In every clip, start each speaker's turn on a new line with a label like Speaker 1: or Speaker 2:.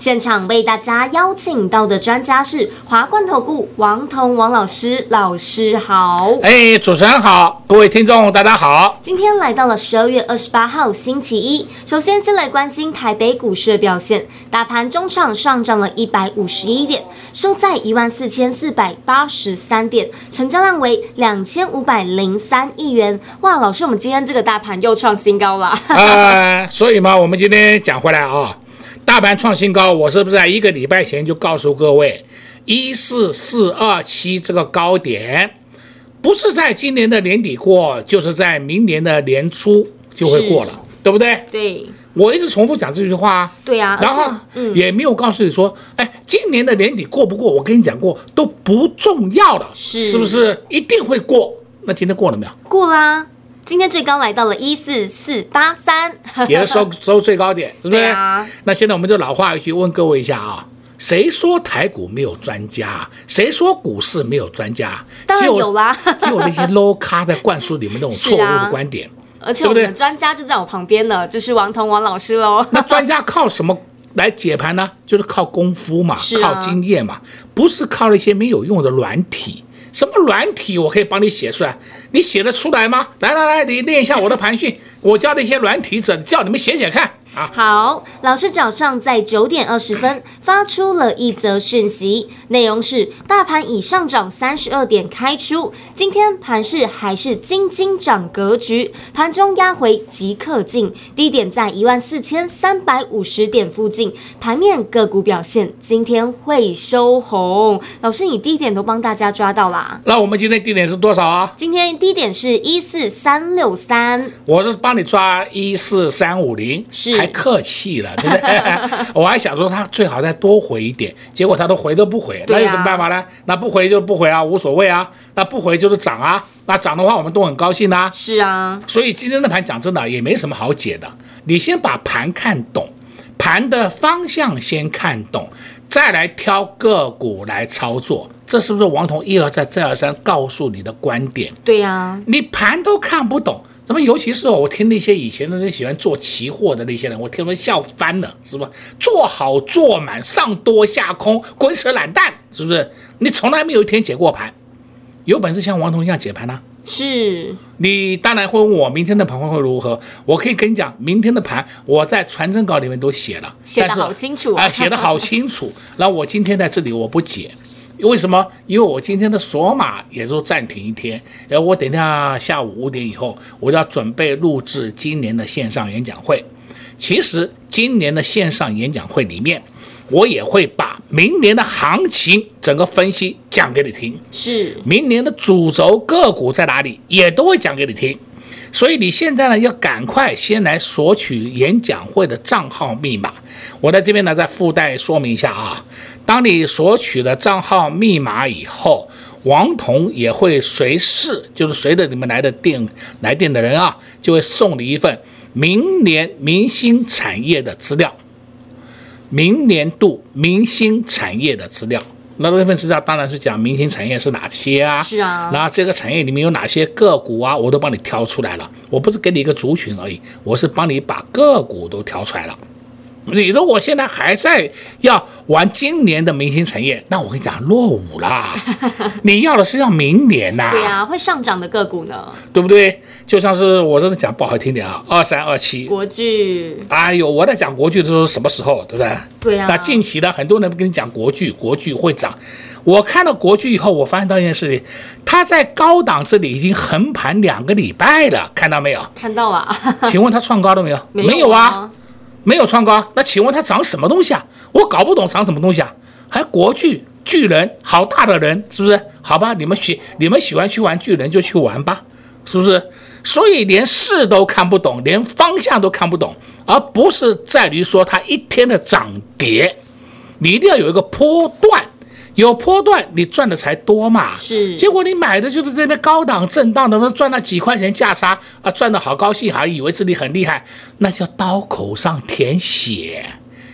Speaker 1: 现场为大家邀请到的专家是华冠投顾王彤王老师，老师好。
Speaker 2: 哎，主持人好，各位听众大家好。
Speaker 1: 今天来到了十二月二十八号星期一，首先先来关心台北股市的表现，大盘中场上涨了一百五十一点，收在一万四千四百八十三点，成交量为两千五百零三亿元。哇，老师，我们今天这个大盘又创新高了。
Speaker 2: 呃，所以嘛，我们今天讲回来啊。大盘创新高，我是不是在一个礼拜前就告诉各位，一四四二七这个高点，不是在今年的年底过，就是在明年的年初就会过了，对不对？
Speaker 1: 对，
Speaker 2: 我一直重复讲这句话
Speaker 1: 啊。对啊，
Speaker 2: 然后也没有告诉你说，嗯、哎，今年的年底过不过，我跟你讲过都不重要了，是是不是？一定会过。那今天过了没有？
Speaker 1: 过啦。今天最高来到了一四四八三，
Speaker 2: 也是收收最高点，是不是？
Speaker 1: 啊、
Speaker 2: 那现在我们就老话一句，问各位一下啊，谁说台股没有专家？谁说股市没有专家？
Speaker 1: 当然有啦，
Speaker 2: 就有那些 low 咖在灌输你们那种错误的观点。
Speaker 1: 啊、而且我们的专家就在我旁边呢，就是王彤王老师喽。
Speaker 2: 那专家靠什么来解盘呢？就是靠功夫嘛，啊、靠经验嘛，不是靠那些没有用的软体。什么软体我可以帮你写出来？你写得出来吗？来来来，你练一下我的盘讯，我教那些软体者，叫你们写写看。
Speaker 1: 好，老师早上在九点二十分发出了一则讯息，内容是大盘已上涨三十二点开出，今天盘市还是金金涨格局，盘中压回即刻进，低点在一万四千三百五十点附近，盘面个股表现今天会收红。老师，你低点都帮大家抓到啦？
Speaker 2: 那我们今天低点是多少啊？
Speaker 1: 今天低点是一四三六三，
Speaker 2: 我是帮你抓一四三五零，是。还客气了，对不对？我还想说他最好再多回一点，结果他都回都不回，那有什么办法呢？那不回就不回啊，无所谓啊。那不回就是涨啊，那涨的话我们都很高兴啊。
Speaker 1: 是啊，
Speaker 2: 所以今天的盘讲真的也没什么好解的，你先把盘看懂，盘的方向先看懂，再来挑个股来操作，这是不是王彤一而再再而三告诉你的观点？
Speaker 1: 对呀，
Speaker 2: 你盘都看不懂。那么，尤其是我听那些以前的那喜欢做期货的那些人，我听他们笑翻了，是吧？做好做满，上多下空，滚扯懒蛋，是不是？你从来没有一天解过盘，有本事像王彤一样解盘呢？
Speaker 1: 是。
Speaker 2: 你当然会问我明天的盘会如何？我可以跟你讲，明天的盘我在传真稿里面都写了，
Speaker 1: 写得好清楚
Speaker 2: 啊，写得好清楚。然后我今天在这里我不解。为什么？因为我今天的索码也就暂停一天，然后我等一下下午五点以后，我要准备录制今年的线上演讲会。其实今年的线上演讲会里面，我也会把明年的行情整个分析讲给你听。
Speaker 1: 是，
Speaker 2: 明年的主轴个股在哪里，也都会讲给你听。所以你现在呢，要赶快先来索取演讲会的账号密码。我在这边呢，再附带说明一下啊。当你索取了账号密码以后，王彤也会随时，就是随着你们来的电来电的人啊，就会送你一份明年明星产业的资料，明年度明星产业的资料。那这份资料当然是讲明星产业是哪些啊？
Speaker 1: 是啊。
Speaker 2: 然后这个产业里面有哪些个股啊？我都帮你挑出来了。我不是给你一个族群而已，我是帮你把个股都挑出来了。你如果现在还在要玩今年的明星产业，那我跟你讲落伍啦。你要的是要明年呐。
Speaker 1: 对啊，会上涨的个股呢？
Speaker 2: 对不对？就像是我真的讲不好听点啊，二三二七
Speaker 1: 国巨。
Speaker 2: 哎呦，我在讲国巨的时候什么时候？对不对？
Speaker 1: 对啊。
Speaker 2: 那近期的很多人跟你讲国巨，国巨会涨。我看到国巨以后，我发现到一件事情，它在高档这里已经横盘两个礼拜了，看到没有？
Speaker 1: 看到啊。
Speaker 2: 请问它创高了没有？
Speaker 1: 没有啊。
Speaker 2: 没有创高，那请问它涨什么东西啊？我搞不懂涨什么东西啊？还国巨巨人，好大的人，是不是？好吧，你们喜你们喜欢去玩巨人就去玩吧，是不是？所以连势都看不懂，连方向都看不懂，而不是在于说它一天的涨跌，你一定要有一个波段，有波段你赚的才多嘛。
Speaker 1: 是，
Speaker 2: 结果你买的就是这边高档震荡的，赚那几块钱价差啊，赚的好高兴，还以为自己很厉害，那叫刀口上舔血。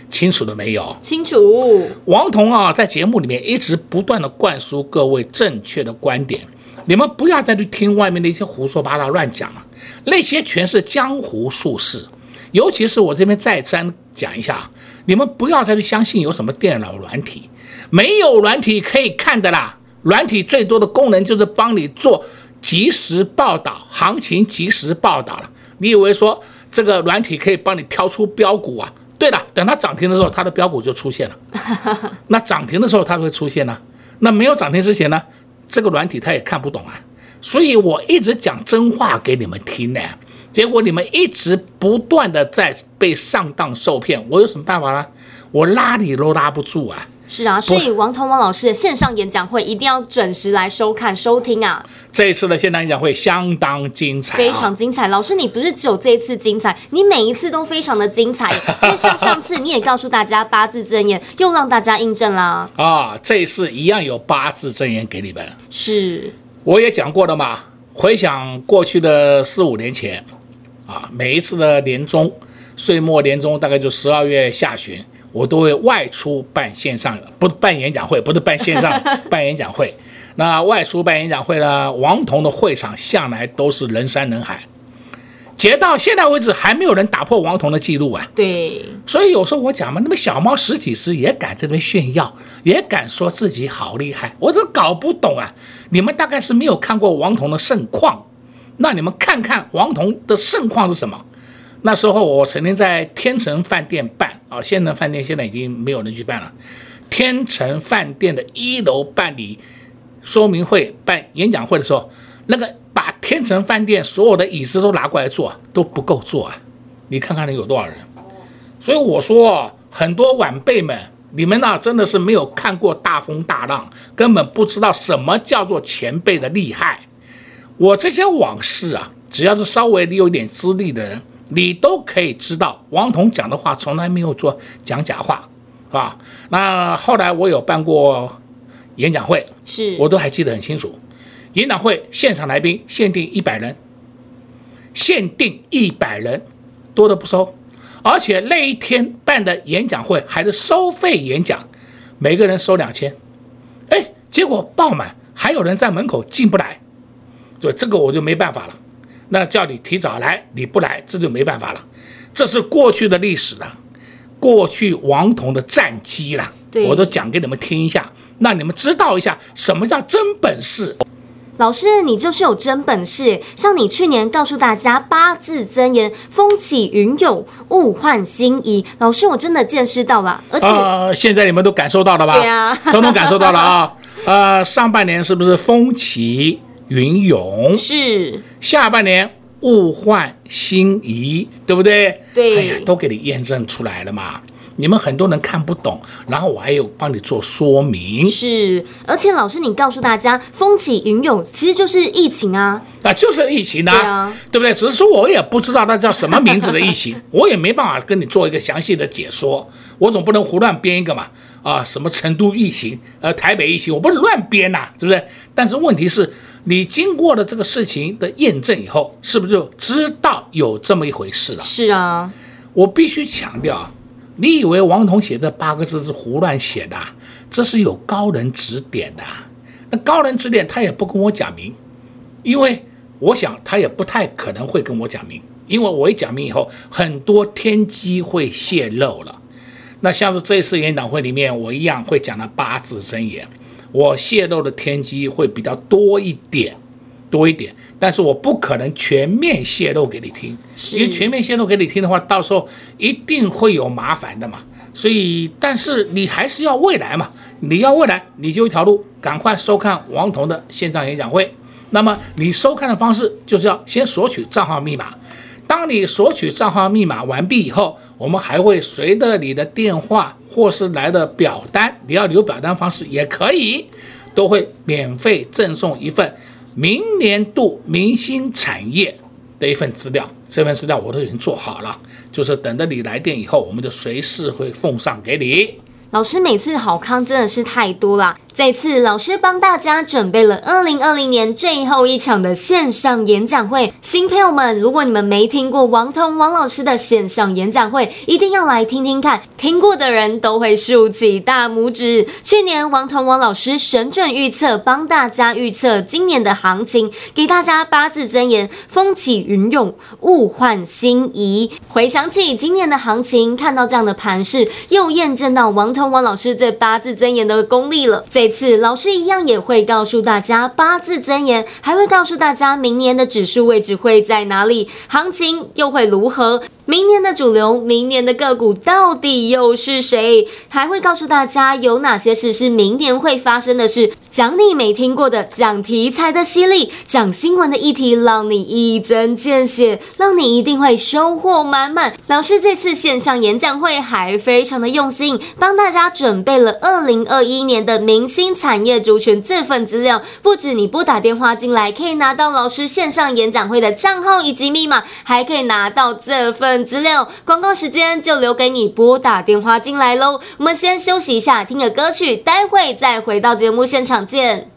Speaker 2: 清楚了没有？
Speaker 1: 清楚。
Speaker 2: 王彤啊，在节目里面一直不断的灌输各位正确的观点，你们不要再去听外面那些胡说八道乱讲了，那些全是江湖术士。尤其是我这边再三讲一下，你们不要再去相信有什么电脑软体，没有软体可以看的啦。软体最多的功能就是帮你做即时报道，行情即时报道了。你以为说这个软体可以帮你挑出标股啊？对了，等它涨停的时候，它的标股就出现了。那涨停的时候，它会出现呢？那没有涨停之前呢？这个软体它也看不懂啊。所以我一直讲真话给你们听呢，结果你们一直不断的在被上当受骗。我有什么办法呢？我拉你都拉不住啊。
Speaker 1: 是啊，所以王彤王老师的线上演讲会一定要准时来收看收听啊！
Speaker 2: 这一次的线上演讲会相当精彩，
Speaker 1: 非常精彩。老师，你不是只有这一次精彩，你每一次都非常的精彩。因为像上次你也告诉大家八字真言，又让大家印证啦。
Speaker 2: 啊，这一次一样有八字真言给你们。
Speaker 1: 是，
Speaker 2: 我也讲过了嘛。回想过去的四五年前，啊，每一次的年终、岁末年终，大概就十二月下旬。我都会外出办线上，不是办演讲会，不是办线上 办演讲会。那外出办演讲会呢？王彤的会场向来都是人山人海，截到现在为止还没有人打破王彤的记录啊。
Speaker 1: 对，
Speaker 2: 所以有时候我讲嘛，那么小猫十几只也敢这边炫耀，也敢说自己好厉害，我都搞不懂啊。你们大概是没有看过王彤的盛况，那你们看看王彤的盛况是什么？那时候我曾经在天成饭店办啊，天成饭店现在已经没有人去办了。天成饭店的一楼办理说明会、办演讲会的时候，那个把天成饭店所有的椅子都拿过来坐都不够坐啊！你看看能有多少人？所以我说，很多晚辈们，你们呢真的是没有看过大风大浪，根本不知道什么叫做前辈的厉害。我这些往事啊，只要是稍微你有点资历的人。你都可以知道，王彤讲的话从来没有做讲假话，啊，那后来我有办过演讲会，
Speaker 1: 是
Speaker 2: 我都还记得很清楚。演讲会现场来宾限定一百人，限定一百人，多的不收。而且那一天办的演讲会还是收费演讲，每个人收两千。哎，结果爆满，还有人在门口进不来，就这个我就没办法了。那叫你提早来，你不来，这就没办法了。这是过去的历史了，过去王彤的战绩了，我都讲给你们听一下，让你们知道一下什么叫真本事。
Speaker 1: 老师，你就是有真本事。像你去年告诉大家八字真言，风起云涌，物换星移。老师，我真的见识到了，而且、
Speaker 2: 呃、现在你们都感受到了吧？
Speaker 1: 对啊，
Speaker 2: 统统感受到了啊。呃，上半年是不是风起？云涌
Speaker 1: 是
Speaker 2: 下半年物换星移，对不对？
Speaker 1: 对，
Speaker 2: 哎呀，都给你验证出来了嘛。你们很多人看不懂，然后我还有帮你做说明。
Speaker 1: 是，而且老师，你告诉大家，风起云涌其实就是疫情啊，
Speaker 2: 啊，就是疫情啊，对啊，对不对？只是说我也不知道那叫什么名字的疫情，我也没办法跟你做一个详细的解说，我总不能胡乱编一个嘛。啊，什么成都疫情，呃，台北疫情，我不能乱编呐，是不是？但是问题是。你经过了这个事情的验证以后，是不是就知道有这么一回事了？
Speaker 1: 是啊，
Speaker 2: 我必须强调啊，你以为王彤写这八个字是胡乱写的？这是有高人指点的。那高人指点他也不跟我讲明，因为我想他也不太可能会跟我讲明，因为我一讲明以后，很多天机会泄露了。那像是这次演讲会里面，我一样会讲了八字真言。我泄露的天机会比较多一点，多一点，但是我不可能全面泄露给你听，因为全面泄露给你听的话，到时候一定会有麻烦的嘛。所以，但是你还是要未来嘛，你要未来，你就一条路，赶快收看王彤的线上演讲会。那么你收看的方式就是要先索取账号密码。当你索取账号密码完毕以后，我们还会随着你的电话或是来的表单，你要留表单方式也可以，都会免费赠送一份明年度明星产业的一份资料。这份资料我都已经做好了，就是等着你来电以后，我们就随时会奉上给你。
Speaker 1: 老师每次好康真的是太多了。这次老师帮大家准备了二零二零年最后一场的线上演讲会，新朋友们，如果你们没听过王彤王老师的线上演讲会，一定要来听听看。听过的人都会竖起大拇指。去年王彤王老师神准预测，帮大家预测今年的行情，给大家八字真言：风起云涌，物换星移。回想起今年的行情，看到这样的盘势，又验证到王彤王老师这八字真言的功力了。这次老师一样也会告诉大家八字箴言，还会告诉大家明年的指数位置会在哪里，行情又会如何。明年的主流，明年的个股到底又是谁？还会告诉大家有哪些事是明年会发生的事，讲你没听过的，讲题材的犀利，讲新闻的议题，让你一针见血，让你一定会收获满满。老师这次线上演讲会还非常的用心，帮大家准备了二零二一年的明星产业族群这份资料，不止你拨打电话进来可以拿到老师线上演讲会的账号以及密码，还可以拿到这份。资料广告时间就留给你拨打电话进来喽。我们先休息一下，听个歌曲，待会再回到节目
Speaker 3: 现场见。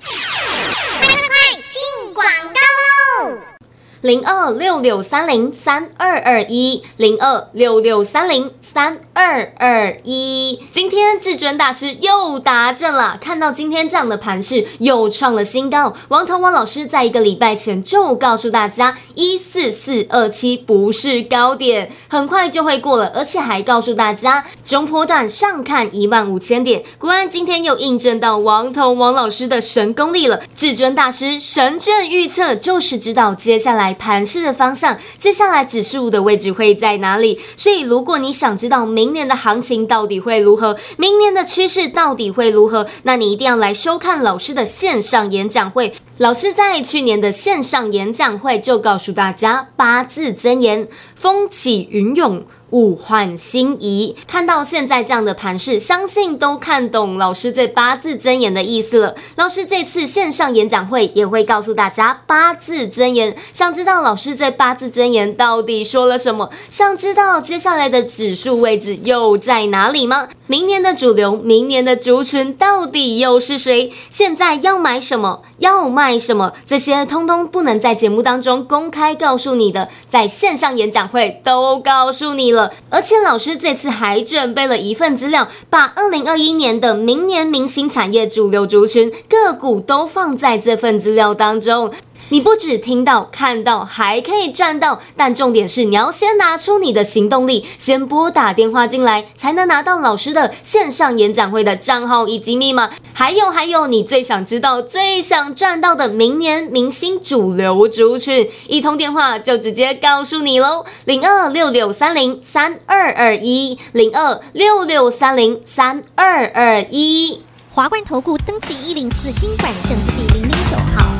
Speaker 1: 零二六六三零三二二一，零二六六三零三二二一。今天至尊大师又达阵了，看到今天这样的盘势，又创了新高。王涛王老师在一个礼拜前就告诉大家，一四四二七不是高点，很快就会过了，而且还告诉大家中波段上看一万五千点。果然今天又印证到王涛王老师的神功力了。至尊大师神准预测，就是知道接下来。盘势的方向，接下来指数的位置会在哪里？所以，如果你想知道明年的行情到底会如何，明年的趋势到底会如何，那你一定要来收看老师的线上演讲会。老师在去年的线上演讲会就告诉大家八字真言：风起云涌。物换星移，看到现在这样的盘势，相信都看懂老师这八字真言的意思了。老师这次线上演讲会也会告诉大家八字真言，想知道老师这八字真言到底说了什么？想知道接下来的指数位置又在哪里吗？明年的主流，明年的族群到底又是谁？现在要买什么？要卖什么？这些通通不能在节目当中公开告诉你的，在线上演讲会都告诉你了。而且老师这次还准备了一份资料，把二零二一年的明年明星产业主流族群个股都放在这份资料当中。你不只听到、看到，还可以赚到。但重点是，你要先拿出你的行动力，先拨打电话进来，才能拿到老师的线上演讲会的账号以及密码。还有还有，你最想知道、最想赚到的明年明星主流族群，一通电话就直接告诉你喽：零二六六三零三二二一，零二六六三零三二二一。
Speaker 3: 华冠投顾登记一零四金管证字第零零九
Speaker 1: 号。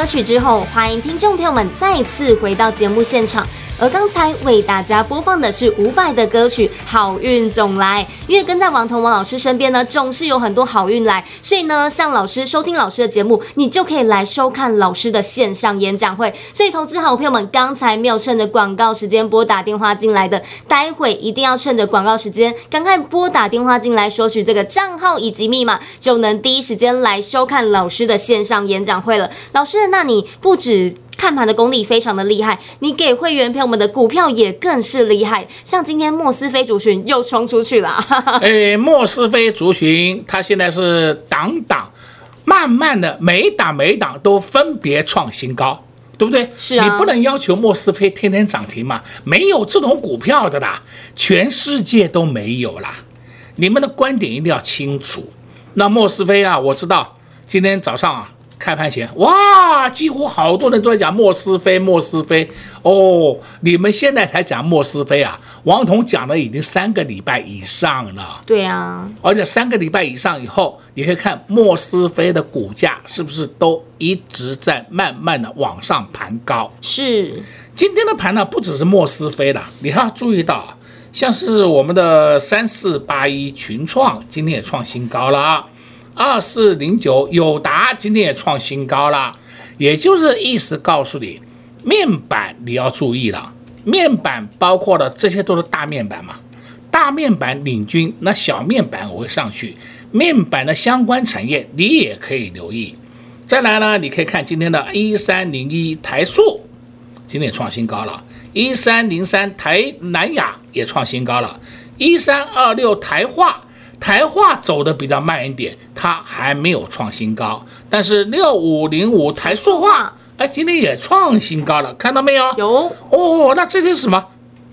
Speaker 1: 歌曲之后，欢迎听众朋友们再次回到节目现场。而刚才为大家播放的是伍佰的歌曲《好运总来》，因为跟在王彤王老师身边呢，总是有很多好运来，所以呢，向老师收听老师的节目，你就可以来收看老师的线上演讲会。所以，投资好朋友们，刚才没有趁着广告时间拨打电话进来的，待会一定要趁着广告时间，赶快拨打电话进来，索取这个账号以及密码，就能第一时间来收看老师的线上演讲会了。老师，那你不止。看盘的功力非常的厉害，你给会员朋友们的股票也更是厉害。像今天莫斯菲族群又冲出去了，
Speaker 2: 哎，莫斯菲族群它现在是档档，慢慢的每一档每一档都分别创新高，对不对？
Speaker 1: 是啊，
Speaker 2: 你不能要求莫斯菲天天涨停嘛，没有这种股票的啦，全世界都没有啦。你们的观点一定要清楚。那莫斯菲啊，我知道今天早上啊。开盘前，哇，几乎好多人都在讲莫斯菲，莫斯菲哦，你们现在才讲莫斯菲啊？王彤讲了已经三个礼拜以上了。
Speaker 1: 对啊，
Speaker 2: 而且三个礼拜以上以后，你可以看莫斯菲的股价是不是都一直在慢慢的往上盘高？
Speaker 1: 是，
Speaker 2: 今天的盘呢，不只是莫斯菲了，你还要注意到，像是我们的三四八一群创今天也创新高了。二四零九友达今天也创新高了，也就是意思告诉你，面板你要注意了。面板包括了这些都是大面板嘛，大面板领军，那小面板我会上去。面板的相关产业你也可以留意。再来呢，你可以看今天的一三零一台塑，今天也创新高了。一三零三台南亚也创新高了。一三二六台化。台化走的比较慢一点，它还没有创新高。但是六五零五台塑化，哎，今天也创新高了，看到没有？
Speaker 1: 有
Speaker 2: 哦，那这些是什么？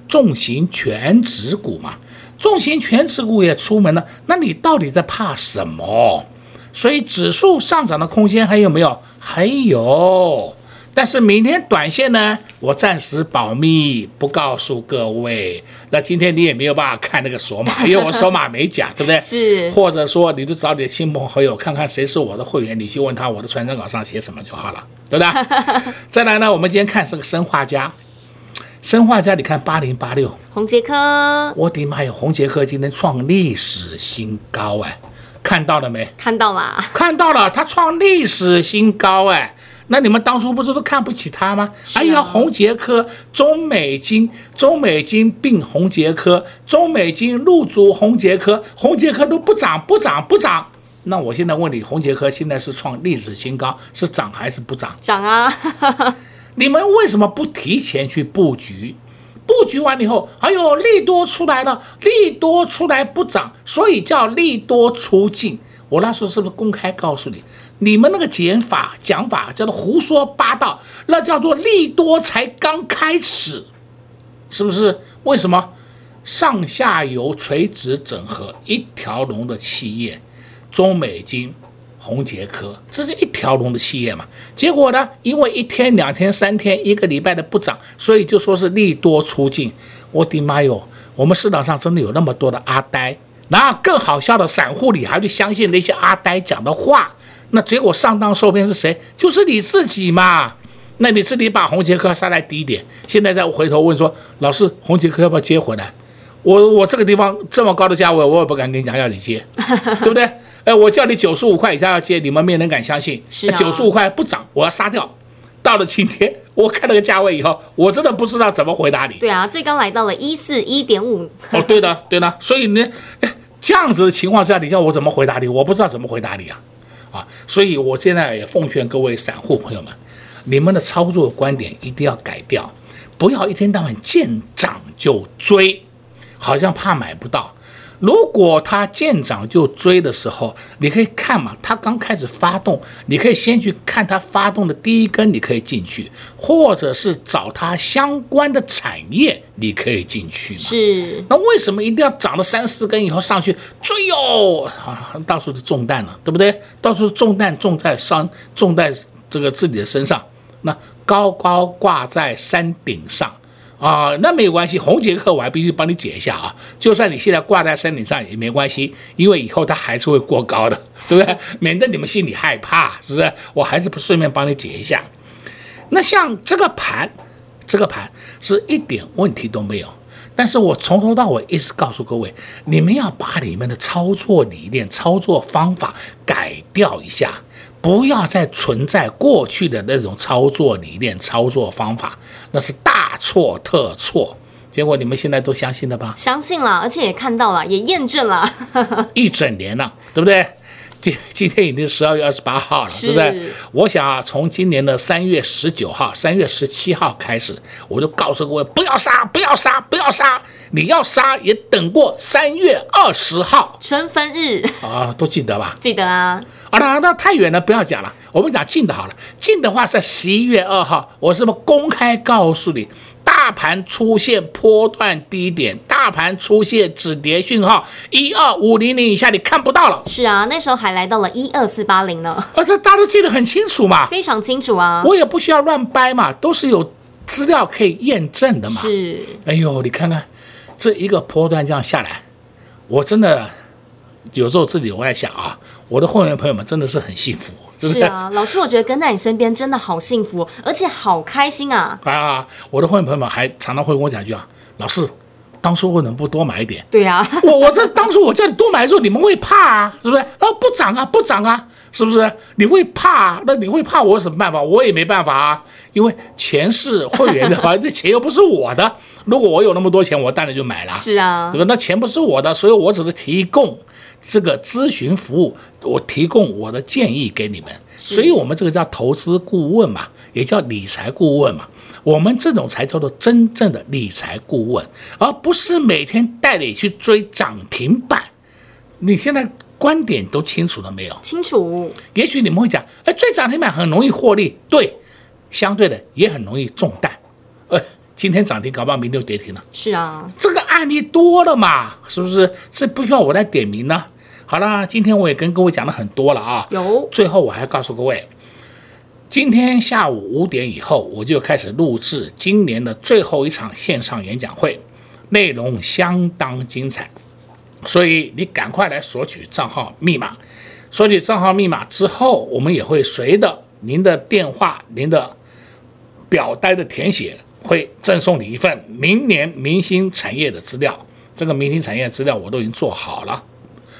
Speaker 2: 重型全值股嘛，重型全值股也出门了，那你到底在怕什么？所以指数上涨的空间还有没有？还有。但是明天短线呢，我暂时保密，不告诉各位。那今天你也没有办法看那个索码，因为我索码没讲，对不对？
Speaker 1: 是。或
Speaker 2: 者说，你就找你的亲朋好友，看看谁是我的会员，你去问他我的传真稿上写什么就好了，对不对？再来呢，我们今天看是个生化家，生化家，你看八零八六，
Speaker 1: 红杰科，
Speaker 2: 我的妈呀，红杰科今天创历史新高哎，看到了没？
Speaker 1: 看到了，
Speaker 2: 看到了，它创历史新高哎。那你们当初不是都看不起他吗？啊、哎呀，红杰科、中美金、中美金并红杰科、中美金入主红杰科，红杰科都不涨不涨不涨。那我现在问你，红杰科现在是创历史新高，是涨还是不涨？
Speaker 1: 涨啊！
Speaker 2: 你们为什么不提前去布局？布局完了以后，哎呦，利多出来了，利多出来不涨，所以叫利多出尽。我那时候是不是公开告诉你？你们那个减法讲法叫做胡说八道，那叫做利多才刚开始，是不是？为什么上下游垂直整合一条龙的企业，中美金、红杰科，这是一条龙的企业嘛？结果呢，因为一天、两天、三天、一个礼拜的不涨，所以就说是利多出尽。我的妈哟，我们市场上真的有那么多的阿呆，那更好笑的散户，你还会相信那些阿呆讲的话？那结果上当受骗是谁？就是你自己嘛。那你自己把红杰克杀在低点，现在再回头问说，老师，红杰克要不要接回来？我我这个地方这么高的价位，我也不敢跟你讲要你接，对不对？哎，我叫你九十五块以下要接，你们没人敢相信。
Speaker 1: 是啊。九
Speaker 2: 十五块不涨，我要杀掉。到了今天，我看那个价位以后，我真的不知道怎么回答你。
Speaker 1: 对啊，最高来到了一四一点五。
Speaker 2: 哦，对的，对的。所以呢，这样子的情况下，你叫我怎么回答你？我不知道怎么回答你啊。啊，所以我现在也奉劝各位散户朋友们，你们的操作观点一定要改掉，不要一天到晚见涨就追，好像怕买不到。如果它见涨就追的时候，你可以看嘛，它刚开始发动，你可以先去看它发动的第一根，你可以进去，或者是找它相关的产业，你可以进去嘛。
Speaker 1: 是。那
Speaker 2: 为什么一定要涨了三四根以后上去追哟？啊，到处是中弹了，对不对？到处是中弹，重在上，重在这个自己的身上。那高高挂在山顶上，啊，那没有关系，红杰克我还必须帮你解一下啊。就算你现在挂在山顶上也没关系，因为以后它还是会过高的，对不对？免得你们心里害怕，是不是？我还是不顺便帮你解一下。那像这个盘，这个盘是一点问题都没有。但是我从头到尾一直告诉各位，你们要把里面的操作理念、操作方法改掉一下，不要再存在过去的那种操作理念、操作方法，那是大错特错。结果你们现在都相信了吧？
Speaker 1: 相信了，而且也看到了，也验证了，
Speaker 2: 一整年了，对不对？今今天已经十二月二十八号了，对不对？我想啊，从今年的三月十九号、三月十七号开始，我就告诉各位，不要杀，不要杀，不要杀！你要杀也等过三月二十号
Speaker 1: 春分日
Speaker 2: 啊，都记得吧？
Speaker 1: 记得啊。
Speaker 2: 啊，那那太远了，不要讲了。我们讲近的好了，近的话在十一月二号，我是不是公开告诉你？大盘出现波段低点，大盘出现止跌讯号，一二五零零以下你看不到了。
Speaker 1: 是啊，那时候还来到了一二四八零呢。
Speaker 2: 啊，这大家都记得很清楚嘛，
Speaker 1: 非常清楚啊。
Speaker 2: 我也不需要乱掰嘛，都是有资料可以验证的嘛。
Speaker 1: 是。
Speaker 2: 哎呦，你看看这一个波段这样下来，我真的有时候自己我在想啊，我的会员朋友们真的是很幸福。是，
Speaker 1: 是啊，老师，我觉得跟在你身边真的好幸福，而且好开心啊！
Speaker 2: 啊，我的会员朋友们还常常会跟我讲一句啊，老师，当初为什么不多买一点？
Speaker 1: 对呀、啊，
Speaker 2: 我我这当初我叫你多买的时候，你们会怕啊，是不是？啊，不涨啊，不涨啊，是不是？你会怕、啊？那你会怕我有什么办法？我也没办法啊，因为钱是会员的话，这钱又不是我的。如果我有那么多钱，我当然就买了。
Speaker 1: 是啊，
Speaker 2: 对吧？那钱不是我的，所以我只是提供。这个咨询服务，我提供我的建议给你们，所以我们这个叫投资顾问嘛，也叫理财顾问嘛。我们这种才叫做真正的理财顾问，而不是每天带你去追涨停板。你现在观点都清楚了没有？
Speaker 1: 清楚。也
Speaker 2: 许你们会讲，哎，追涨停板很容易获利，对，相对的也很容易中弹。呃，今天涨停，搞不好明天就跌停了。
Speaker 1: 是啊，
Speaker 2: 这个案例多了嘛，是不是？这不需要我来点名呢。好啦，今天我也跟各位讲了很多了啊。
Speaker 1: 有，
Speaker 2: 最后我还告诉各位，今天下午五点以后，我就开始录制今年的最后一场线上演讲会，内容相当精彩，所以你赶快来索取账号密码。索取账号密码之后，我们也会随着您的电话、您的表单的填写，会赠送你一份明年明星产业的资料。这个明星产业资料我都已经做好了。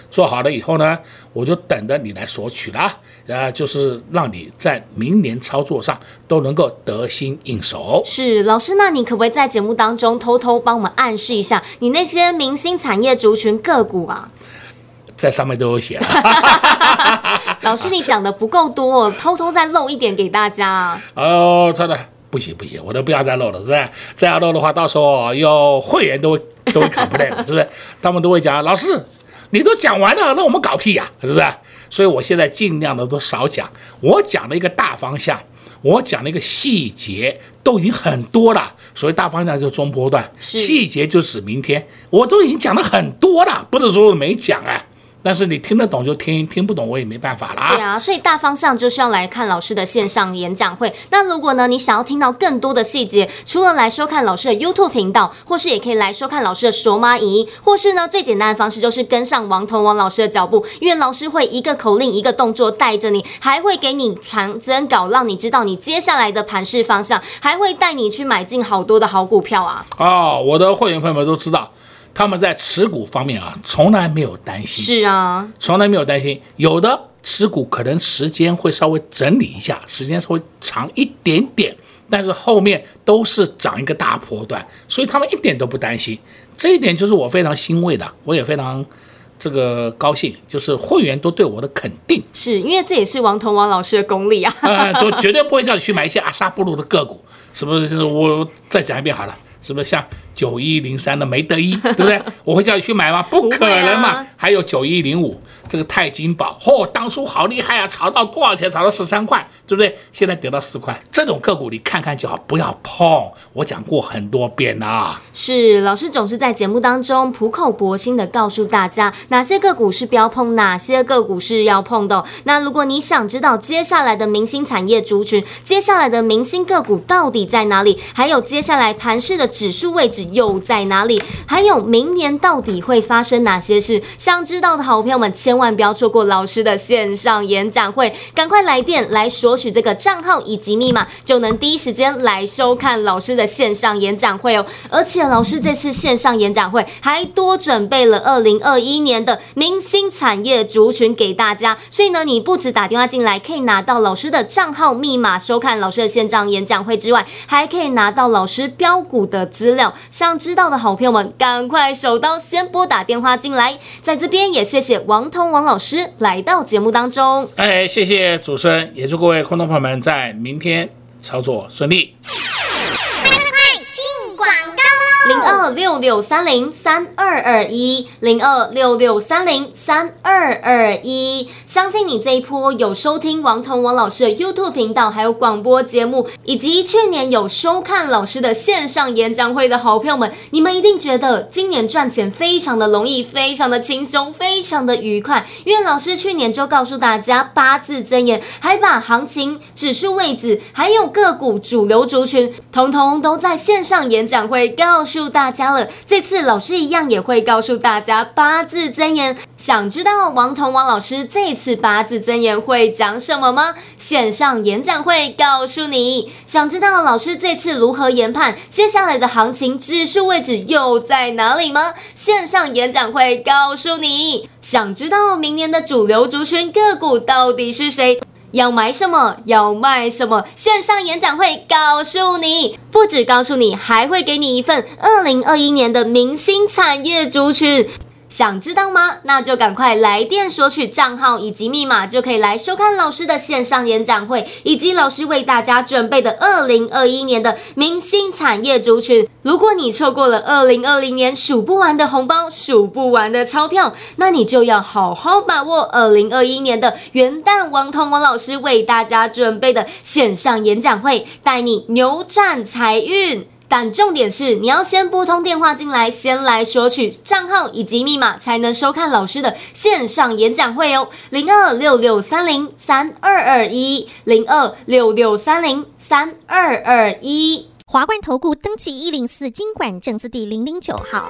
Speaker 2: 做好了以后呢，我就等着你来索取了，呃，就是让你在明年操作上都能够得心应手。
Speaker 1: 是老师，那你可不可以在节目当中偷偷帮我们暗示一下你那些明星产业族群个股啊？
Speaker 2: 在上面都有写了。
Speaker 1: 老师，你讲的不够多，偷偷再漏一点给大家。
Speaker 2: 哦，真的不行不行，我都不要再漏了，是不是？再要漏的话，到时候有会员都都会 complain 了，是不是？他们都会讲，老师。你都讲完了，那我们搞屁呀，是不是？所以我现在尽量的都少讲。我讲了一个大方向，我讲了一个细节，都已经很多了。所谓大方向就是中波段，细节就指明天，我都已经讲了很多了，不是说我没讲啊。但是你听得懂就听，听不懂我也没办法啦。
Speaker 1: 对啊，所以大方向就是要来看老师的线上演讲会。那如果呢，你想要听到更多的细节，除了来收看老师的 YouTube 频道，或是也可以来收看老师的索马影音，或是呢，最简单的方式就是跟上王彤王老师的脚步，因为老师会一个口令一个动作带着你，还会给你传真稿，让你知道你接下来的盘势方向，还会带你去买进好多的好股票啊。
Speaker 2: 哦，我的会员朋友们都知道。他们在持股方面啊，从来没有担心。
Speaker 1: 是啊，
Speaker 2: 从来没有担心。有的持股可能时间会稍微整理一下，时间稍微长一点点，但是后面都是涨一个大波段，所以他们一点都不担心。这一点就是我非常欣慰的，我也非常这个高兴，就是会员都对我的肯定。
Speaker 1: 是因为这也是王彤王老师的功力啊，
Speaker 2: 啊、嗯，就绝对不会叫你去买一些阿萨布鲁的个股，是不是？就是我再讲一遍好了。是不是像九一零三的没得一，对不对？我会叫你去买吗？不可能嘛！还有九一零五，这个钛金宝，嚯、哦，当初好厉害啊，炒到多少钱？炒到十三块，对不对？现在跌到四块，这种个股你看看就好，不要碰。我讲过很多遍啦、啊。
Speaker 1: 是，老师总是在节目当中苦口婆心的告诉大家，哪些个股是不要碰，哪些个股是要碰的。那如果你想知道接下来的明星产业族群，接下来的明星个股到底在哪里，还有接下来盘市的指数位置又在哪里，还有明年到底会发生哪些事？想知道的好朋友们，千万不要错过老师的线上演讲会，赶快来电来索取这个账号以及密码，就能第一时间来收看老师的线上演讲会哦。而且老师这次线上演讲会还多准备了二零二一年的明星产业族群给大家，所以呢，你不止打电话进来可以拿到老师的账号密码收看老师的线上演讲会之外，还可以拿到老师标股的资料。想知道的好朋友们，赶快手刀先拨打电话进来。在这边也谢谢王王老师来到节目当中。
Speaker 2: 哎，谢谢主持人，也祝各位观众朋友们在明天操作顺利。
Speaker 1: 六六三零三二二一，零二六六三零三二二一。相信你这一波有收听王彤王老师的 YouTube 频道，还有广播节目，以及去年有收看老师的线上演讲会的好朋友们，你们一定觉得今年赚钱非常的容易，非常的轻松，非常的愉快。因为老师去年就告诉大家八字真言，还把行情、指数位置，还有个股主流族群，统统都在线上演讲会告诉。大家加了，这次老师一样也会告诉大家八字真言。想知道王彤王老师这次八字真言会讲什么吗？线上演讲会告诉你。想知道老师这次如何研判接下来的行情指数位置又在哪里吗？线上演讲会告诉你。想知道明年的主流族群个股到底是谁？要买什么，要卖什么？线上演讲会告诉你，不止告诉你，还会给你一份二零二一年的明星产业族群。想知道吗？那就赶快来电索取账号以及密码，就可以来收看老师的线上演讲会，以及老师为大家准备的二零二一年的明星产业族群。如果你错过了二零二零年数不完的红包、数不完的钞票，那你就要好好把握二零二一年的元旦，王彤王老师为大家准备的线上演讲会，带你扭转财运。但重点是，你要先拨通电话进来，先来索取账号以及密码，才能收看老师的线上演讲会哦。零二六六三零三二二一，零二六六三零三二二一。
Speaker 3: 华冠投顾登记一零四金管证字第零零九号。